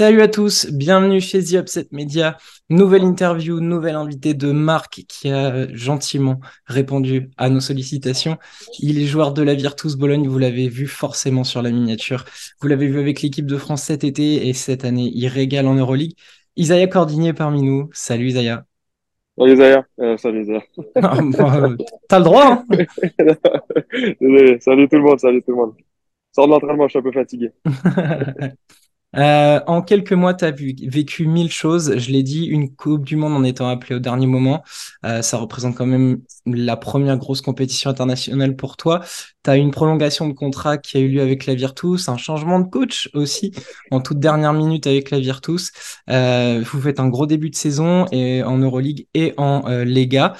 Salut à tous, bienvenue chez The Upset Media. Nouvelle interview, nouvelle invité de Marc qui a gentiment répondu à nos sollicitations. Il est joueur de la Virtus Bologne, vous l'avez vu forcément sur la miniature. Vous l'avez vu avec l'équipe de France cet été et cette année, il régale en Euroleague. Isaiah Cordinier parmi nous. Salut Isaiah. Salut Isaiah. Euh, salut Isaiah. Ah, bah, T'as le droit. Hein Désolé. Salut tout le monde. Salut tout le monde. Sors de l'entraînement, je suis un peu fatigué. Euh, en quelques mois, tu as vécu mille choses. Je l'ai dit, une Coupe du Monde en étant appelée au dernier moment. Euh, ça représente quand même la première grosse compétition internationale pour toi. Tu as une prolongation de contrat qui a eu lieu avec la Virtus, un changement de coach aussi en toute dernière minute avec la Virtus. Euh, vous faites un gros début de saison et en Euroleague et en euh, Lega.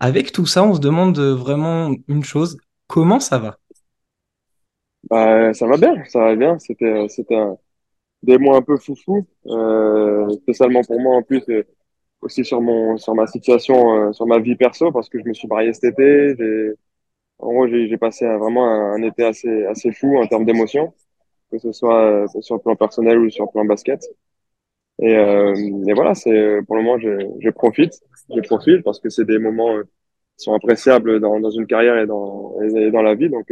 Avec tout ça, on se demande vraiment une chose. Comment ça va? Bah, ça va bien, ça va bien. C'était, c'était un, des mois un peu foufou, euh, spécialement pour moi en plus, euh, aussi sur mon sur ma situation, euh, sur ma vie perso, parce que je me suis marié cet été. J'ai, en gros, j'ai, passé un, vraiment un, été assez assez fou en termes d'émotions, que ce soit euh, sur le plan personnel ou sur le plan basket. Et, euh, et voilà, c'est pour le moment, je, je profite, je profite parce que c'est des moments qui sont appréciables dans, dans une carrière et dans et dans la vie. Donc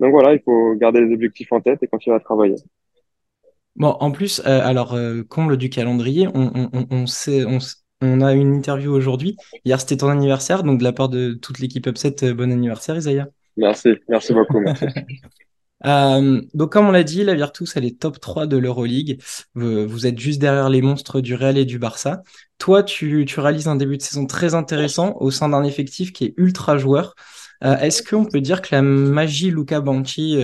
donc voilà, il faut garder les objectifs en tête et continuer à travailler. Bon, en plus, euh, alors, euh, comble du calendrier, on, on, on, on sait, on, on, a une interview aujourd'hui. Hier, c'était ton anniversaire, donc de la part de toute l'équipe Upset, euh, bon anniversaire, Isaiah. Merci, merci beaucoup. Merci. Euh, donc, comme on l'a dit, la Virtus, elle est top 3 de l'Euroleague. Vous, vous, êtes juste derrière les monstres du Real et du Barça. Toi, tu, tu réalises un début de saison très intéressant au sein d'un effectif qui est ultra joueur. Est-ce qu'on peut dire que la magie Luca Banchi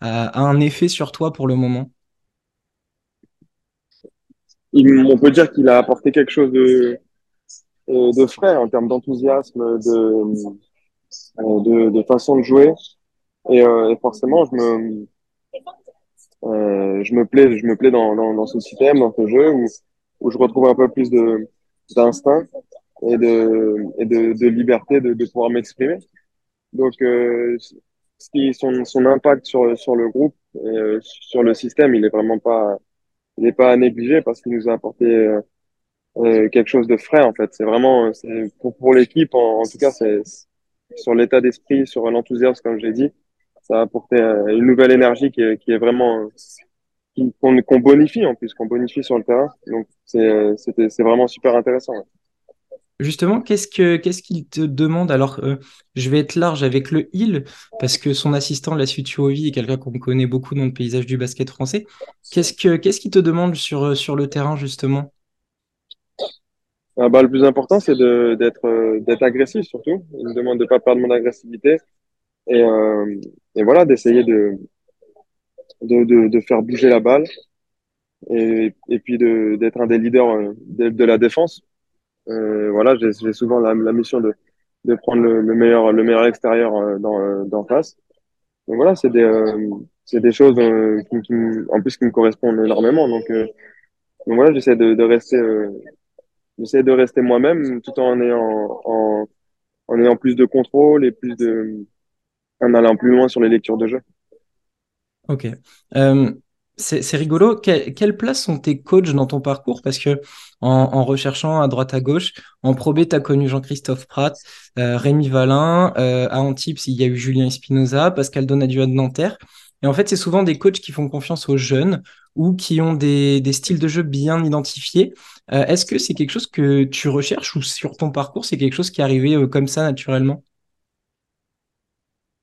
a un effet sur toi pour le moment? On peut dire qu'il a apporté quelque chose de, euh, de frais en termes d'enthousiasme, de, euh, de, de, façon de jouer. Et, euh, et forcément, je me, euh, je me plais, je me plais dans, dans, dans, ce système, dans ce jeu où, où je retrouve un peu plus d'instinct et de, et de, de liberté de, de pouvoir m'exprimer. Donc, euh, son, son impact sur, sur le groupe et sur le système, il est vraiment pas, il n'est pas à négliger parce qu'il nous a apporté euh, euh, quelque chose de frais en fait. C'est vraiment c'est pour, pour l'équipe en, tout cas c'est sur l'état d'esprit, sur l'enthousiasme comme j'ai dit, ça a apporté euh, une nouvelle énergie qui est, qui est vraiment qu'on qu bonifie en plus, qu'on bonifie sur le terrain. Donc c'est vraiment super intéressant. Justement, qu'est-ce que qu'est-ce qu'il te demande? Alors, euh, je vais être large avec le il parce que son assistant, la Sutuovi, est quelqu'un qu'on connaît beaucoup dans le paysage du basket français. Qu'est-ce que qu'est-ce qu'il te demande sur euh, le terrain justement? Ah bah, le plus important, c'est d'être euh, d'être agressif surtout. Il me demande de pas perdre mon agressivité. Et voilà d'essayer de, faire bouger la balle. Et puis d'être un des leaders de, de la défense euh, voilà, j'ai souvent la, la, mission de, de prendre le, le, meilleur, le meilleur extérieur euh, dans, dans face. Donc voilà, c'est des, euh, c'est des choses qui, qui, en plus qui me correspondent énormément. Donc, donc voilà, j'essaie de, de rester, j'essaie de rester moi-même tout en ayant, en, en ayant plus de contrôle et plus de, en allant plus loin sur les lectures de jeu. Ok. Euh, c'est rigolo. Que, quelle place sont tes coachs dans ton parcours? Parce que en, recherchant à droite à gauche, en probé, tu as connu Jean-Christophe Pratt, euh, Rémi Valin, euh, à Antibes, il y a eu Julien Espinoza, Pascal Donadieu de Nanterre. Et en fait, c'est souvent des coachs qui font confiance aux jeunes ou qui ont des, des styles de jeu bien identifiés. Euh, Est-ce que c'est quelque chose que tu recherches ou sur ton parcours, c'est quelque chose qui est arrivé euh, comme ça naturellement?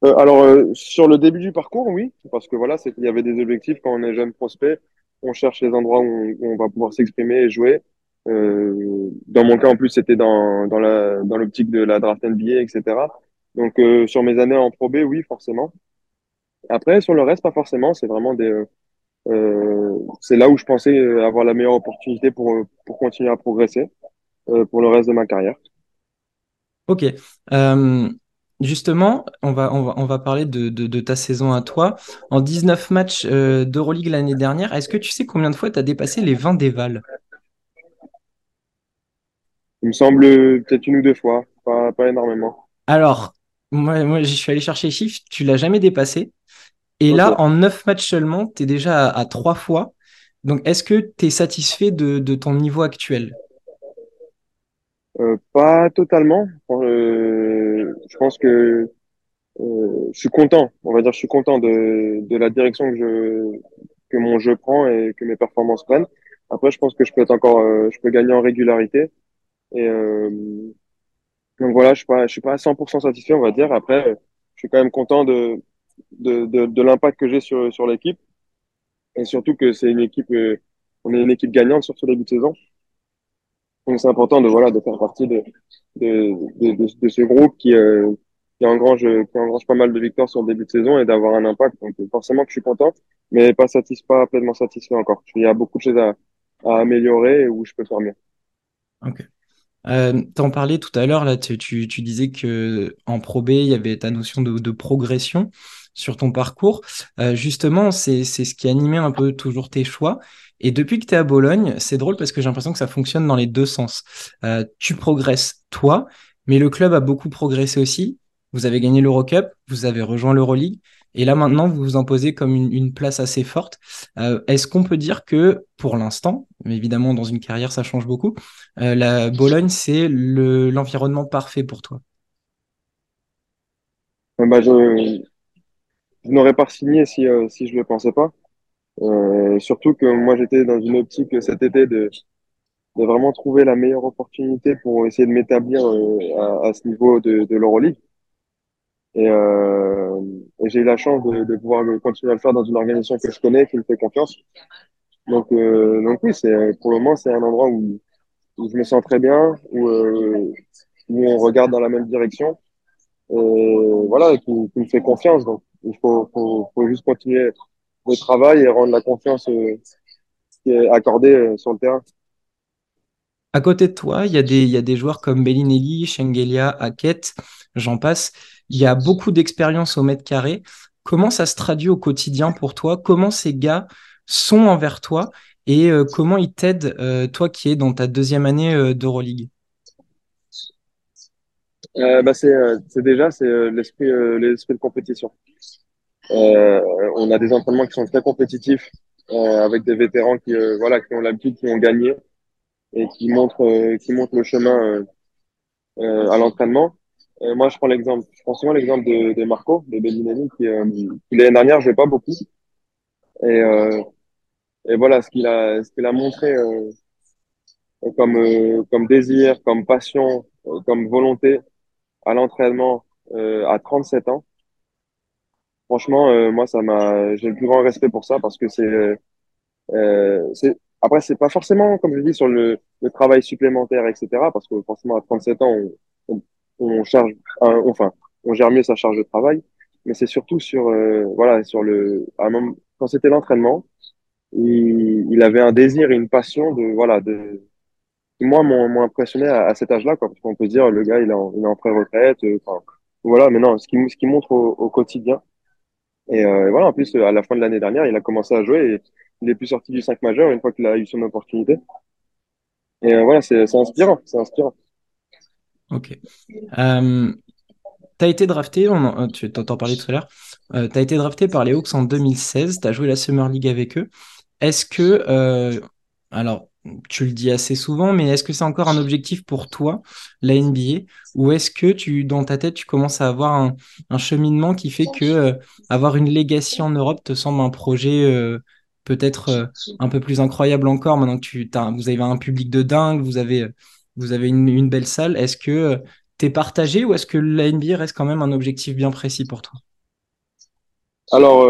Euh, alors, euh, sur le début du parcours, oui, parce que voilà, qu'il y avait des objectifs quand on est jeune prospect. On cherche les endroits où on, va pouvoir s'exprimer et jouer. Euh, dans mon cas, en plus, c'était dans, dans la, dans l'optique de la draft NBA, etc. Donc, euh, sur mes années en Pro B, oui, forcément. Après, sur le reste, pas forcément. C'est vraiment des, euh, c'est là où je pensais avoir la meilleure opportunité pour, pour continuer à progresser pour le reste de ma carrière. Ok. Euh, Justement, on va, on va, on va parler de, de, de, ta saison à toi. En 19 matchs euh, d'Euroleague l'année dernière, est-ce que tu sais combien de fois tu as dépassé les 20 dévals Il me semble peut-être une ou deux fois, pas, pas énormément. Alors, moi, moi j'y suis allé chercher les chiffres, tu l'as jamais dépassé. Et okay. là, en 9 matchs seulement, tu es déjà à, à 3 fois. Donc, est-ce que tu es satisfait de, de ton niveau actuel? Euh, pas totalement. Euh, je pense que euh, je suis content. On va dire, je suis content de, de la direction que je que mon jeu prend et que mes performances prennent. Après, je pense que je peux être encore, euh, je peux gagner en régularité. Et euh, donc voilà, je suis pas, je suis pas à 100% satisfait, on va dire. Après, je suis quand même content de de, de, de l'impact que j'ai sur sur l'équipe et surtout que c'est une équipe, euh, on est une équipe gagnante sur ce début de saison. Donc c'est important de voilà de faire partie de de, de, ce groupe qui euh, qui engrange qui engrange pas mal de victoires sur le début de saison et d'avoir un impact. Donc forcément que je suis content, mais pas satisfait, pas pleinement satisfait encore. Il y a beaucoup de choses à, améliorer où je peux faire mieux. Ok. Euh, t'en parlais tout à l'heure, là, tu, tu, disais que en Pro B, il y avait ta notion de progression sur ton parcours. Euh, justement, c'est, ce qui animait un peu toujours tes choix. Et depuis que tu es à Bologne, c'est drôle parce que j'ai l'impression que ça fonctionne dans les deux sens. Euh, tu progresses toi, mais le club a beaucoup progressé aussi. Vous avez gagné l'Eurocup, vous avez rejoint l'Euroleague, et là maintenant vous vous imposez comme une, place assez forte. Euh, est-ce qu'on peut dire que pour l'instant, mais évidemment dans une carrière ça change beaucoup, la Bologne c'est le, l'environnement parfait pour toi? Bah, je n'aurais pas signé si euh, si je le pensais pas. Euh, surtout que moi j'étais dans une optique cet été de de vraiment trouver la meilleure opportunité pour essayer de m'établir euh, à, à ce niveau de, de l'Euroleague. Et, euh, et j'ai eu la chance de, de pouvoir continuer à le faire dans une organisation que je connais, qui me fait confiance. Donc, euh, donc oui, c'est pour le moment c'est un endroit où, où je me sens très bien, où, où on regarde dans la même direction, et voilà, qui, qui me fait confiance. Donc, il faut, faut, faut juste continuer le travail et rendre la confiance euh, qui est accordée euh, sur le terrain. À côté de toi, il y a des, il y a des joueurs comme Bellinelli, Shengelia, Hackett, j'en passe. Il y a beaucoup d'expérience au mètre carré. Comment ça se traduit au quotidien pour toi? Comment ces gars sont envers toi? Et euh, comment ils t'aident, toi qui es dans ta deuxième année d'Euroleague? Euh, bah c'est c'est déjà c'est l'esprit l'esprit de compétition. Euh, on a des entraînements qui sont très compétitifs euh, avec des vétérans qui euh, voilà qui ont l'habitude, qui ont gagné et qui montrent qui montrent le chemin à l'entraînement. Moi, je prends l'exemple, je prends souvent l'exemple de, de Marco, de Bellinelli, qui, l'année dernière jouait pas beaucoup et et voilà ce qu'il a ce qu'il a montré euh, comme euh, comme désir, comme passion, comme volonté à l'entraînement à 37 ans. Franchement, euh, moi, ça m'a, j'ai le plus grand respect pour ça parce que c'est, euh, c'est, après, c'est pas forcément, comme je dis, sur le, le travail supplémentaire, etc. Parce que forcément, à 37 ans, on, on, charge, enfin, on gère mieux sa charge de travail. Mais c'est surtout sur, euh, voilà, sur le, à moment, quand c'était l'entraînement, il, il avait un désir et une passion de, voilà, de, moi, m'ont impressionné à, à cet âge-là, quoi. Parce qu'on peut dire, le gars, il est en, il est en pré-retraite, euh, enfin, voilà, mais non, ce qui, ce montre au, au quotidien. Et, euh, et voilà, en plus, à la fin de l'année dernière, il a commencé à jouer et il est plus sorti du 5 majeur une fois qu'il a eu son opportunité. Et euh, voilà, c'est inspirant, c'est inspirant. Ok. Euh, tu as été drafté, tu t'entends parler tout à l'heure, euh, tu as été drafté par les Hawks en 2016, tu as joué la Summer League avec eux. Est-ce que, alors, tu le dis assez souvent, mais est-ce que c'est encore un objectif pour toi, la NBA, ou est-ce que tu, dans ta tête, tu commences à avoir un, cheminement qui fait que euh, avoir une legacy en Europe te semble un projet euh, peut-être euh, un peu plus incroyable encore, maintenant que tu, vous avez un public de dingue, vous avez, une, belle salle. Est-ce que euh, t'es partagé ou est-ce que la NBA reste quand même un objectif bien précis pour toi? Alors,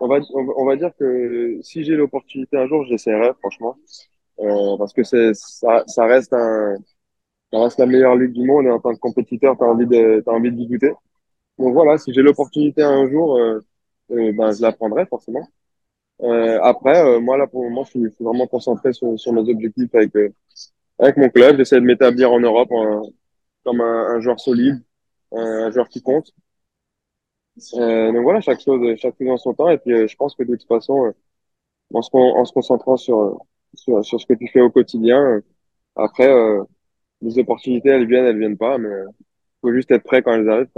on va dire que si j'ai l'opportunité un jour, j'essaierai, franchement, euh, parce que c'est, ça, ça reste un, ça reste la meilleure ligue du monde et en tant que compétiteur, t'as envie de, t'as envie de goûter. Donc voilà, si j'ai l'opportunité un jour, euh, euh, ben, je la prendrai, forcément. Euh, après, moi, là, pour le moment, je suis, vraiment concentré sur, sur mes objectifs avec, avec mon club. J'essaie de m'établir en Europe comme un, un joueur solide, un, un joueur qui compte. Donc voilà, chaque chose, chaque chose en son temps. Et puis, je pense que de toute façon, en se, en se concentrant sur, sur, sur ce que tu fais au quotidien, après, euh, les opportunités, elles viennent, elles viennent pas, mais euh, faut juste être prêt quand elles arrivent.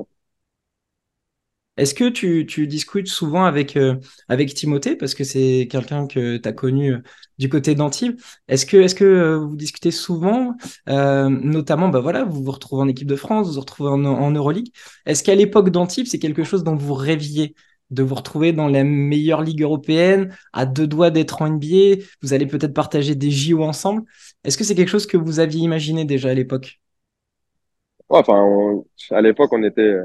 Est-ce que tu, tu, discutes souvent avec, euh, avec Timothée, parce que c'est quelqu'un que tu as connu du côté d'Antibes Est-ce que, est-ce que vous discutez souvent? Notamment, bah voilà, vous vous retrouvez en équipe de France, vous vous retrouvez en, en Euroleague. Est-ce qu'à l'époque d'Antibes, c'est quelque chose dont vous rêviez? De vous retrouver dans la meilleure ligue européenne, à deux doigts d'être en NBA Vous allez peut-être partager des JO ensemble. Est-ce que c'est quelque chose que vous aviez imaginé déjà à l'époque? Enfin, à l'époque, on était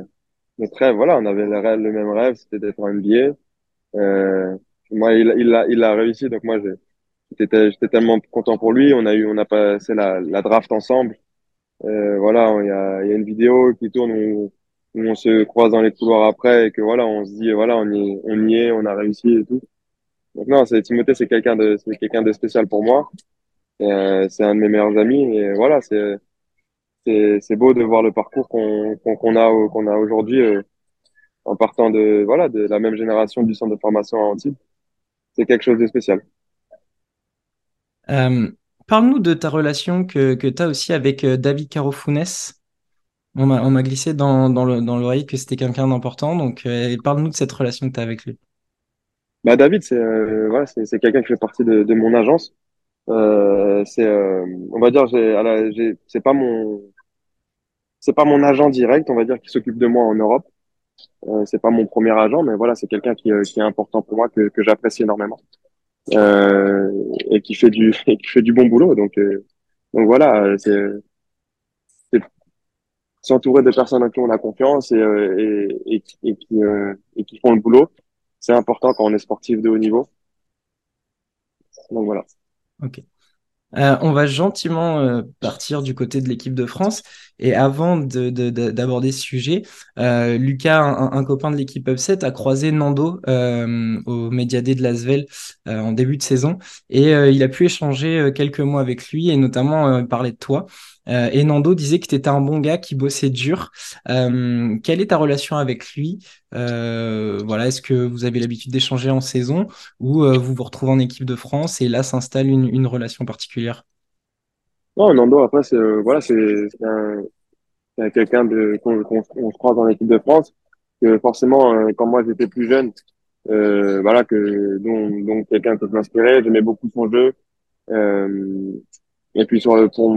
notre rêve, voilà, on avait le, même rêve, c'était d'être en NBA. Euh, moi, il, il l'a, il a réussi, donc moi, j'étais, tellement content pour lui. On a eu, on a passé la, draft ensemble. Euh, voilà, il y a, y a une vidéo qui tourne où, où, on se croise dans les couloirs après et que voilà, on se dit, voilà, on y, est, on a réussi et tout. Donc non, c'est Timothée, c'est quelqu'un de, c'est quelqu'un de spécial pour moi. Euh, c'est un de mes meilleurs amis et voilà, c'est c'est beau de voir le parcours qu'on qu'on a qu'on a aujourd'hui euh, en partant de voilà de la même génération du centre de formation à Antibes. C'est quelque chose de spécial. Euh, Parle-nous de ta relation que, que tu as aussi avec David Carofunes. On m'a glissé dans, dans l'oreille que c'était quelqu'un d'important. Donc, euh, parle-nous de cette relation que tu as avec lui. Bah, David, c'est voilà, c'est quelqu'un qui fait partie de, de mon agence. c'est, on va dire, c'est pas mon, c'est pas mon agent direct, on va dire, qui s'occupe de moi en Europe. Euh, c'est pas mon premier agent, mais voilà, c'est quelqu'un qui, euh, qui, est important pour moi, que, que j'apprécie énormément euh, et qui fait du et qui fait du bon boulot. Donc euh, donc voilà, c'est s'entourer de personnes en qui on a confiance et et, et, qui font le boulot, c'est important quand on est sportif de haut niveau. Donc voilà. Ok. Euh, on va gentiment euh, partir du côté de l'équipe de France. Et avant d'aborder ce sujet, euh, Lucas, un, copain de l'équipe Upset, a croisé Nando au Médiadé de Lasvel en début de saison. Et il a pu échanger quelques mots avec lui et notamment parler de toi. Euh, et Nando disait que tu étais un bon gars qui bossait dur. Euh, quelle est ta relation avec lui? Euh, Voilà, est-ce que vous avez l'habitude d'échanger en saison ou vous vous retrouvez en équipe de France et là s'installe une, une, relation particulière? Non, Nando après c'est voilà c'est quelqu'un qu'on se croise dans l'équipe de France que forcément quand moi j'étais plus jeune voilà que dont, dont quelqu'un peut m'inspirer j'aimais beaucoup son jeu. Et puis sur le pour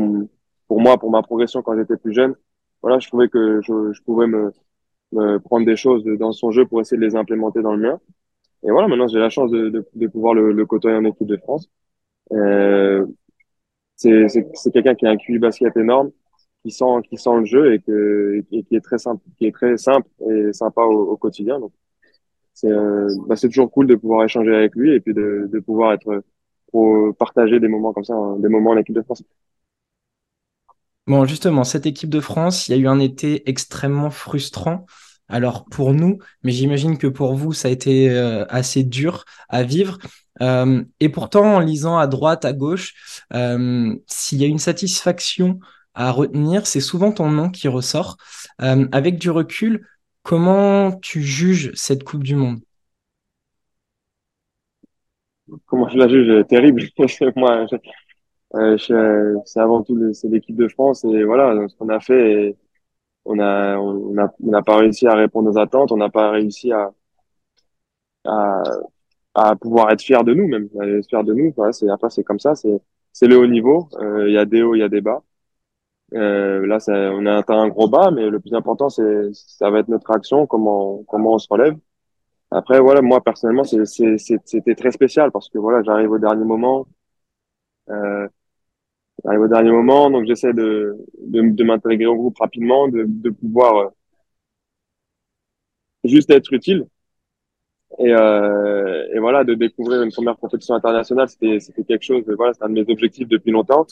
pour moi, pour ma progression quand j'étais plus jeune, voilà, je trouvais que je, je pouvais me, me, prendre des choses dans son jeu pour essayer de les implémenter dans le mien. Et voilà, maintenant j'ai la chance de, de, de pouvoir le, le, côtoyer en équipe de France. Euh, c'est quelqu'un qui a un QI basket énorme, qui sent qui sent le jeu et que et qui est très simple, qui est très simple et sympa au, au quotidien. Donc c'est euh, bah, toujours cool de pouvoir échanger avec lui et puis de, de pouvoir être pour partager des moments comme ça, hein, des moments en équipe de France. Bon, justement, cette équipe de France, il y a eu un été extrêmement frustrant. Alors pour nous, mais j'imagine que pour vous, ça a été euh, assez dur à vivre. Euh, et pourtant, en lisant à droite, à gauche, euh, s'il y a une satisfaction à retenir, c'est souvent ton nom qui ressort. avec du recul, comment tu juges cette Coupe du Monde? Comment je la juge? Terrible. Moi, euh, c'est avant tout c'est l'équipe de France et voilà ce qu'on a fait. on a on a on n'a pas réussi à répondre aux attentes. On n'a pas réussi à, à à pouvoir être fier de nous même, être fier de nous. Voilà, c'est après c'est comme ça. C'est c'est le haut niveau. Euh, il y a des hauts, il y a des bas. Euh, là, ça, on a atteint un gros bas, mais le plus important, c'est, ça va être notre action, comment, comment on se relève. Après, voilà, moi personnellement, c'est, c'était très spécial parce que voilà, j'arrive au dernier moment. Euh, arrive au dernier moment, donc j'essaie de, de, de m'intégrer au groupe rapidement, de, de pouvoir euh, juste être utile. Et, euh, et voilà, de découvrir une première compétition internationale, c'était c'était quelque chose. Voilà, c'est un de mes objectifs depuis longtemps.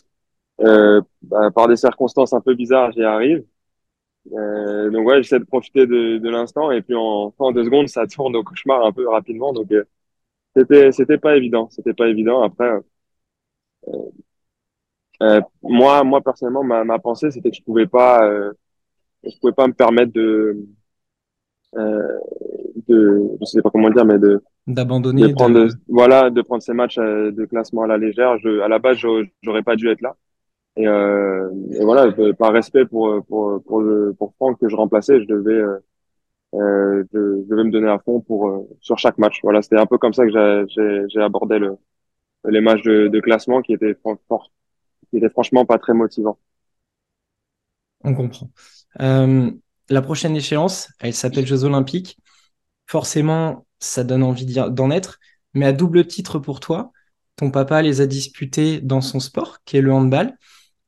Euh, bah, par des circonstances un peu bizarres, j'y arrive. Euh, donc ouais, j'essaie de profiter de, de l'instant et puis en, en deux secondes, ça tourne au cauchemar un peu rapidement. Donc euh, c'était c'était pas évident, c'était pas évident. Après, euh, moi, moi personnellement, ma, ma pensée, c'était que je pouvais pas, euh, je pouvais pas me permettre de, euh, de, je sais pas comment dire, mais de d'abandonner, de prendre, voilà, de prendre ces matchs euh, de classement à la légère. Je, à la base, j'aurais pas dû être là. Et, euh, et voilà, par respect pour pour pour le pour Franck que je remplaçais, je devais euh, je, je vais me donner à fond pour euh, sur chaque match. Voilà, c'était un peu comme ça que j'ai abordé le, les matchs de, de classement qui étaient fran- fort- qui étaient franchement pas très motivants. On comprend. Euh, la prochaine échéance, elle s'appelle Jeux Olympiques. Forcément, ça donne envie d'en être, mais à double titre pour toi, ton papa les a disputés dans son sport, qui est le handball,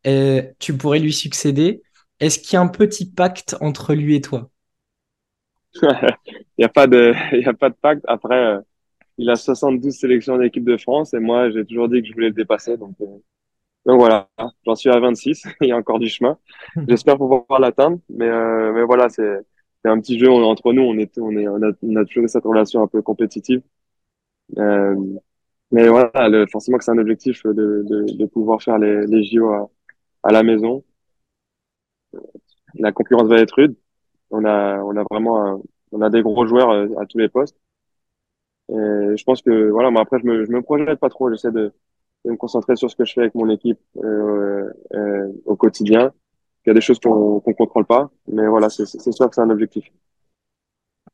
et tu pourrais lui succéder. Est-ce qu'il y a un petit pacte entre lui et toi? Il y a pas de il y a pas de pacte. Après, euh, il a 72 sélections d'équipe de France et moi j'ai toujours dit que je voulais le dépasser. Donc euh, donc voilà, j'en suis à 26. Il y a encore du chemin. J'espère pouvoir l'atteindre, mais euh, mais voilà, c'est c'est un petit jeu entre nous. On est on est on a, toujours cette relation un peu compétitive. Euh, mais voilà, le, forcément que c'est un objectif de, de, pouvoir faire les, les JO à, à la maison. La concurrence va être rude. On a on a vraiment on a des gros joueurs euh, à tous les postes. Et je pense que voilà, moi après je me je me projette pas trop. J'essaie de, de me concentrer sur ce que je fais avec mon équipe euh, euh, au quotidien. Il y a des choses qu'on qu'on contrôle pas, mais voilà, c'est sûr que c'est un objectif.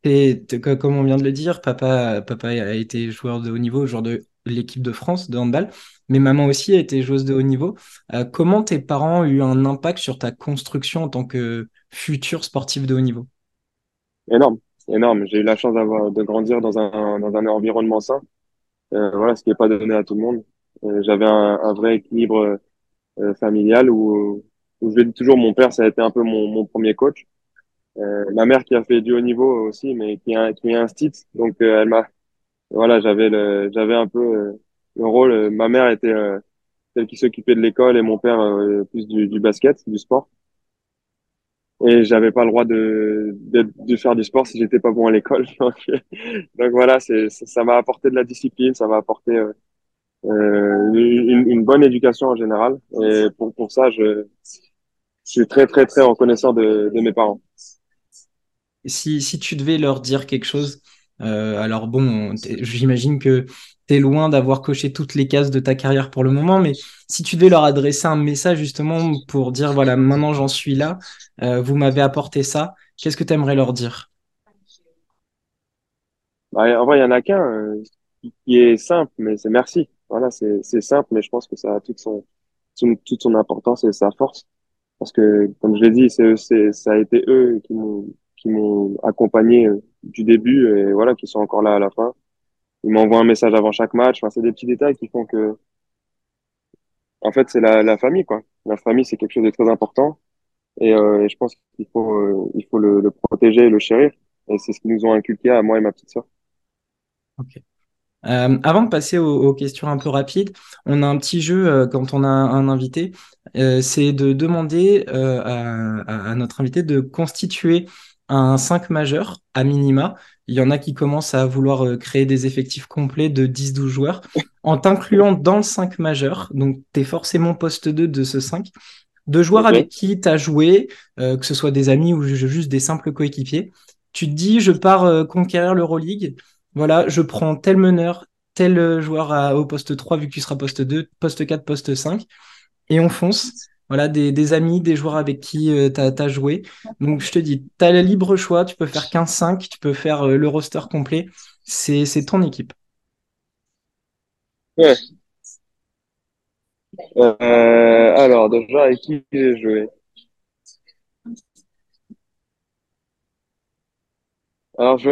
Et comme on vient de le dire, papa, papa a été joueur de haut niveau, joueur de l'équipe de France de handball, mais maman aussi a été joueuse de haut niveau. Euh, comment tes parents ont eu un impact sur ta construction en tant que futur sportif de haut niveau? Énorme, énorme. J'ai eu la chance d'avoir de grandir dans un dans un environnement sain. Euh, voilà, ce qui n'est pas donné à tout le monde. Euh, j'avais un, un vrai équilibre euh, familial où où je le dis toujours, mon père ça a été un peu mon mon premier coach. Euh, ma mère qui a fait du haut niveau aussi, mais qui a qui est instit. Donc euh, elle m'a voilà, j'avais le j'avais un peu le rôle. Ma mère était celle qui s'occupait de l'école et mon père euh, plus du, du basket, du sport. Et j'avais pas le droit de, de, de faire du sport si j'étais pas bon à l'école. Donc, donc voilà, c'est, ça m'a apporté de la discipline, ça m'a apporté euh, une, une bonne éducation en général. Et pour, pour ça, je, je suis très, très, très reconnaissant de, de mes parents. Si, si tu devais leur dire quelque chose, euh, alors bon, j'imagine que tu es loin d'avoir coché toutes les cases de ta carrière pour le moment, mais si tu devais leur adresser un message justement pour dire, voilà, maintenant j'en suis là, euh, vous m'avez apporté ça, qu'est-ce que tu aimerais leur dire? Bah, en vrai, il y en a qu'un euh, qui est simple, mais c'est merci. Voilà, c'est, c'est simple, mais je pense que ça a toute son, toute son importance et sa force. Parce que, comme je l'ai dit, c'est, c'est, ça a été eux qui m'ont, qui m'ont accompagné euh, du début et voilà, qui sont encore là à la fin. Ils m'envoient un message avant chaque match. Enfin, c'est des petits détails qui font que, en fait, c'est la, la famille, quoi. La famille, c'est quelque chose de très important. Et, euh, et je pense qu'il faut, euh, il faut le, le protéger et le chérir. Et c'est ce qu'ils nous ont inculqué à moi et ma petite sœur. Ok. Euh, avant de passer aux, aux questions un peu rapides, on a un petit jeu euh, quand on a un invité, euh, c'est de demander à, notre invité de constituer un 5 majeur à minima. Il y en a qui commencent à vouloir créer des effectifs complets de dix douze joueurs en t'incluant dans le 5 majeur. Donc, tu es forcément poste 2 de ce 5 de joueurs avec qui tu as joué, que ce soit des amis ou ju- juste des simples coéquipiers. Tu te dis, je pars conquérir l'Euroleague. Voilà, je prends tel meneur, tel euh, joueur au poste 3 vu que tu seras poste 2, poste 4, poste 5, et on fonce. Voilà, des, amis, des joueurs avec qui tu as, joué. Donc je te dis, tu as le libre choix, tu peux faire 15-5, tu peux faire euh, le roster complet. C'est, c'est ton équipe. Ouais. Euh, alors, déjà, avec qui j'ai joué? Alors, je,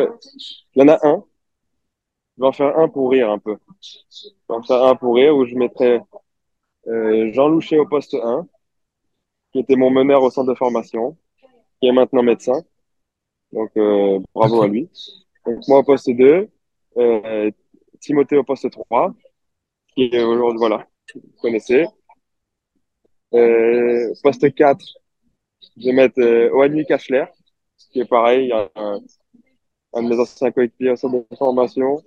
il y en a un. Je vais en faire un pour rire un peu. Je vais en faire un pour rire où je mettrai euh, Jean Louchet au poste un, qui était mon meneur au centre de formation, qui est maintenant médecin. Donc, euh, bravo à lui. Donc, moi au poste 2, euh, Timothée au poste 3, qui est aujourd'hui, voilà, vous connaissez. Euh, poste 4, je vais mettre euh, Oani Kachler, qui est pareil, un, un de mes anciens coéquipiers au centre de formation.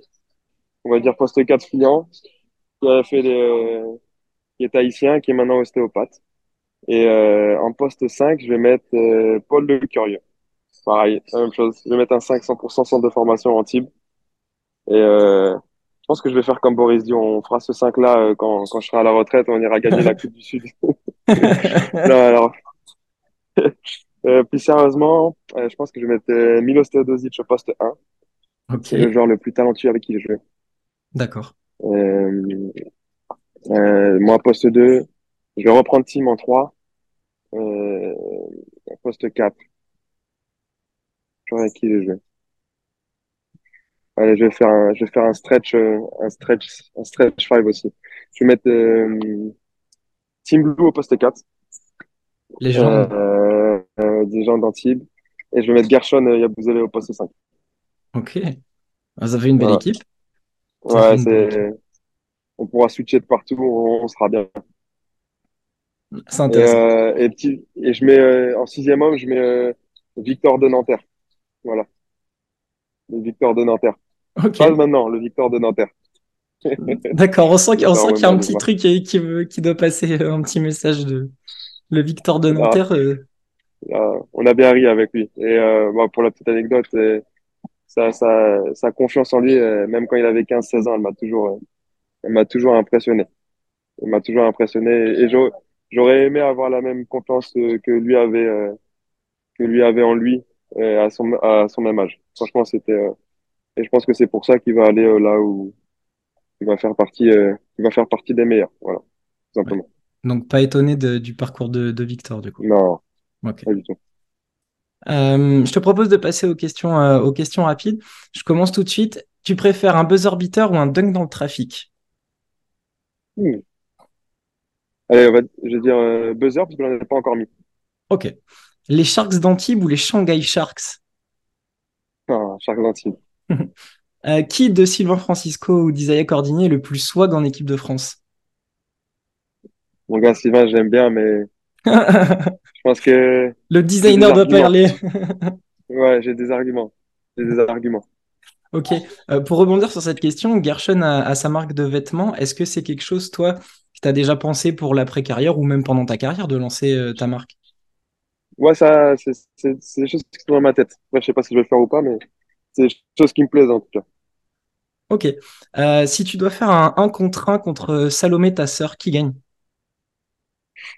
On va dire poste 4 client, qui a fait des, qui est haïtien, qui est maintenant ostéopathe. Et euh, en poste 5, je vais mettre euh, Paul Le Curieux. Pareil, la même chose. Je vais mettre un 5 100% centre de formation en Tib. Et euh, je pense que je vais faire comme Boris dit, on fera ce 5-là euh, quand, quand je serai à la retraite, on ira gagner la Coupe du Sud. Non, alors, Euh, plus sérieusement, euh, je pense que je mettais Milos Teodosic au poste 1. Ok, C'est le joueur le plus talentueux avec qui j'ai joué. D'accord. Euh, euh, moi, poste 2, je vais reprendre Team en 3. Euh, poste 4, joueur avec qui j'ai joué. Allez, je vais faire un, je vais faire un stretch, un stretch, un stretch 5 aussi. Je vais mettre euh, Team Blue au poste 4. Légende. Euh, euh, des gens d'Antibes. Et je vais mettre Gershon Yabusele au poste 5. Ok. Ça fait une belle Voilà. équipe. Ouais, c'est, on pourra switcher de partout, on, sera bien. C'est Et, euh, et, petit, et je mets, euh, en sixième homme, je mets euh, Victor de Nanterre. Voilà, le Victor de Nanterre. Ok. Pas maintenant, le Victor de Nanterre. D'accord. On sent, qu'il- y a un petit truc qui, qui, veut- qui doit passer, un petit message de le Victor de Nanterre. là, on a bien ri avec lui. Et bon, pour la petite anecdote, sa, sa, sa confiance en lui, euh, même quand il avait 15-16 ans, elle m'a toujours, euh, elle m'a toujours impressionné. Elle m'a toujours impressionné. Et j'aurais aimé avoir la même confiance euh, que lui avait, que lui avait en lui à son, à son même âge. Franchement, c'était, et je pense que c'est pour ça qu'il va aller là où il va faire partie, il va faire partie des meilleurs. Voilà, tout ouais. simplement. Donc, pas étonné de- du parcours de, de Victor, du coup? Non, Ok. pas du tout. Euh, je te propose de passer aux questions, euh, aux questions rapides. Je commence tout de suite. Tu préfères un buzzer beater ou un dunk dans le trafic? Hmm. Allez, on va, je vais dire euh, buzzer parce que j'en ai pas encore mis. Ok. Les Sharks d'Antibes ou les Shanghai Sharks? Ah, Sharks Antibes. Euh, qui de Sylvain Francisco ou d'Isaiah Cordigny est le plus swag en équipe de France? Mon gars Sylvain, j'aime bien, mais pense que Le designer doit parler. Ouais, j'ai des arguments. J'ai des arguments. Ok. Euh, pour rebondir sur cette question, Gershon a, a sa marque de vêtements. Est-ce que c'est quelque chose, toi, que tu as déjà pensé pour l'après-carrière ou même pendant ta carrière de lancer euh, ta marque? Ouais, ça, c'est c'est- c'est des choses qui sont dans ma tête. Après, je sais pas si je vais le faire ou pas, mais c'est des choses qui me plaisent en tout cas. Ok. Euh, si tu dois faire un 1 contre 1 contre Salomé, ta sœur, qui gagne?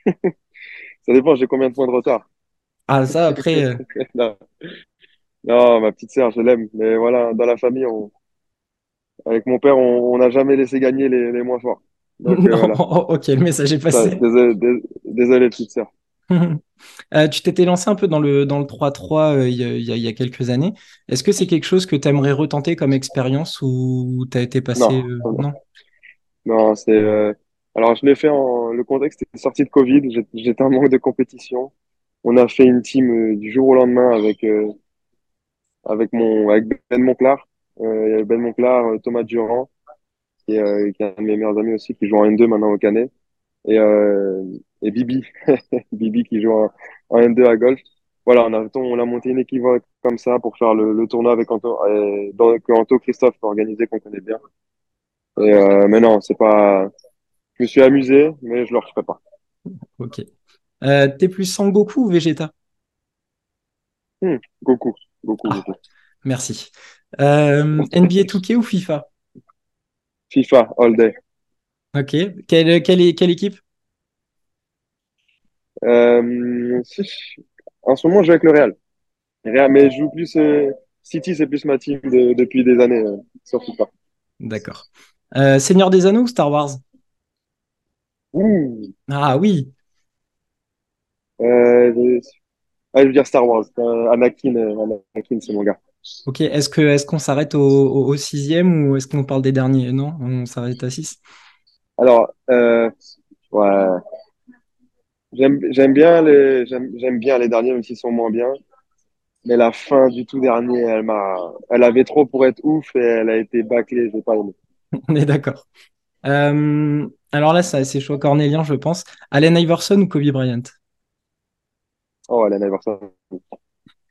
Ça dépend, j'ai combien de points de retard. Ah, ça, après, euh, Non, non, ma petite sœur, je l'aime. Mais voilà, dans la famille, on, avec mon père, on n'a jamais laissé gagner les, les moins forts. Donc euh, voilà. ok, le message est Ça, passé. désolé, dés- désolé, petite sœur. Euh, tu t'étais lancé un peu dans le, dans le 3-3 euh, il y a, y y quelques années. Est-ce que c'est quelque chose que tu aimerais retenter comme expérience ou tu as été passé... Non, non, Non? non, c'est. Alors, je l'ai fait en. Le contexte était sorti de Covid. J'étais en manque de compétition. On a fait une team euh, du jour au lendemain avec euh, avec Ben Monclar. Euh, Ben Monclar, Thomas Durand, qui est, un de mes meilleurs amis aussi, qui joue en N2 maintenant au Canet, et Bibi, Bibi qui joue en, en N2 à golf. Voilà, on a on a monté une équipe comme ça pour faire le, tournoi avec Anto, que Anto Christophe a organisé qu'on connaît bien. Et mais non, c'est pas. Je me suis amusé, mais je le referai pas. Ok. Euh, t'es plus Sangoku ou Vegeta? Hmm, Goku, Goku, Ah, Goku. merci. Euh, NBA 2K ou FIFA? FIFA, all day. Ok. Quelle, quelle, é- quelle équipe? Euh, en ce moment, je joue avec le Real. Real, mais je joue plus. City, c'est plus ma team de- depuis des années euh, sur FIFA. D'accord. Seigneur des Anneaux ou Star Wars? Ah oui. euh, je... ah, je veux dire Star Wars. Euh, Anakin, euh, Anakin, c'est mon gars. Ok. Est-ce que, est-ce qu'on s'arrête au, au, au sixième ou est-ce qu'on parle des derniers? Non, on s'arrête à six. Alors, euh, ouais, j'aime, bien les, j'aime bien les derniers, même s'ils sont moins bien. Mais la fin du tout dernier, elle m'a, elle avait trop pour être ouf et elle a été bâclée. J'ai pas aimé. On est d'accord. Euh, alors là, ça, c'est choix cornélien, je pense. Allen Iverson ou Kobe Bryant? Oh, Allen Iverson.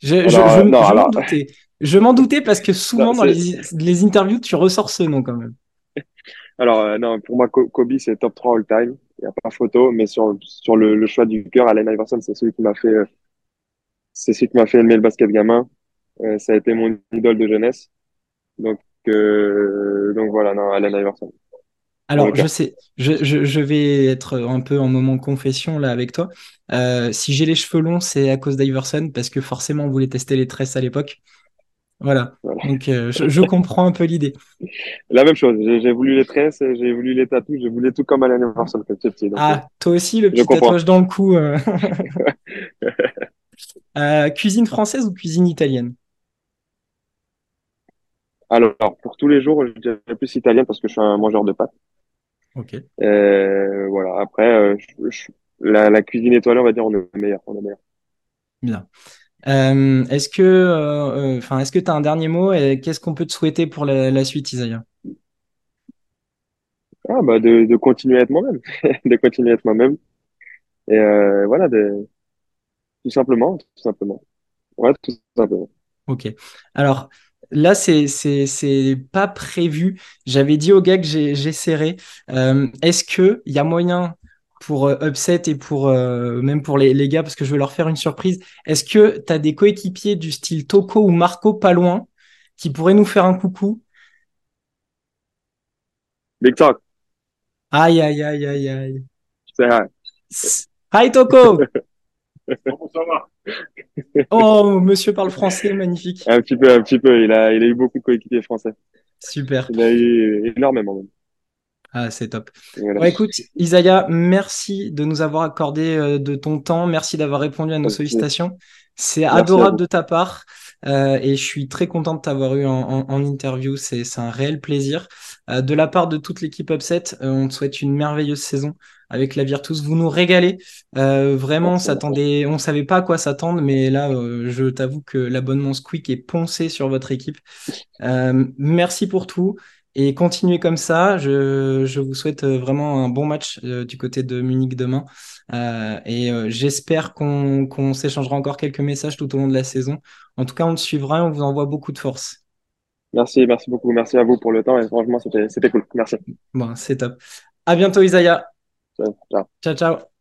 Je, je, Alors, je, euh, non, je m'en doutais. Je m'en doutais parce que souvent non, dans les, les interviews, tu ressors ce nom quand même. alors, euh, non, pour moi, Ko- Kobe, c'est top 3 all time. Il n'y a pas photo, mais sur, sur le, le choix du cœur, Allen Iverson, c'est celui qui m'a fait, euh, c'est celui qui m'a fait aimer le basket gamin. Ça a été mon idole de jeunesse. Donc, donc voilà, non, Allen Iverson. Alors, je sais, je, je, je, vais être un peu en moment confession là avec toi. Euh, si j'ai les cheveux longs, c'est à cause d'Iverson, parce que forcément, on voulait tester les tresses à l'époque. Voilà. Donc, euh, je, je, comprends un peu l'idée. La même chose. J'ai voulu les tresses, j'ai voulu les tatouages, j'ai voulu tout comme à Iverson quand petit. ah, euh, toi aussi, le petit tatouage dans le cou. cuisine française ou cuisine italienne? Alors, pour tous les jours, je dirais plus italien parce que je suis un mangeur de pâtes. Ok. Euh, voilà. Après, euh, la, la, cuisine étoilée, on va dire, on est meilleur. On est meilleur. Bien. Euh, est-ce que, enfin, est-ce que tu as un dernier mot et qu'est-ce qu'on peut te souhaiter pour la, la suite, Isaiah? Ah, bah, de, de continuer à être moi-même, de continuer à être moi-même. Et voilà, de, tout simplement, tout simplement. Ouais, tout simplement. Ok. Alors, Là, c'est c'est pas prévu. J'avais dit au gars que j'ai serré. Euh, est-ce que il y a moyen pour euh, Upset et pour euh, même pour les, les, gars parce que je veux leur faire une surprise. Est-ce que tu as des coéquipiers du style Toko ou Marco pas loin qui pourraient nous faire un coucou? Big Talk. Aïe aïe aïe aïe aïe. C'est Hi Toko. oh, monsieur parle français, magnifique. Un petit peu, un petit peu. Il a, il a eu beaucoup de coéquipiers français. Super. Il a eu énormément même. Ah, c'est top. écoute, Isaiah, merci de nous avoir accordé euh, de ton temps. Merci d'avoir répondu à nos sollicitations. C'est adorable de ta part. Euh, et je suis très content de t'avoir eu en, interview. C'est un réel plaisir. Euh, de la part de toute l'équipe Upset, on te souhaite une merveilleuse saison avec la Virtus. Vous nous régalez. vraiment, on s'attendait, on savait pas à quoi s'attendre, mais là, je t'avoue que l'abonnement Squeak est poncé sur votre équipe. merci pour tout. Et continuez comme ça. Je, je, vous souhaite euh, vraiment un bon match euh, du côté de Munich demain. Euh, et euh, j'espère qu'on qu'on s'échangera encore quelques messages tout au long de la saison. En tout cas, on te suivra et on vous envoie beaucoup de force. Merci, merci beaucoup. Merci à vous pour le temps et franchement, c'était cool. Merci. Bon, c'est top. À bientôt, Isaiah. Ciao. Ciao, ciao.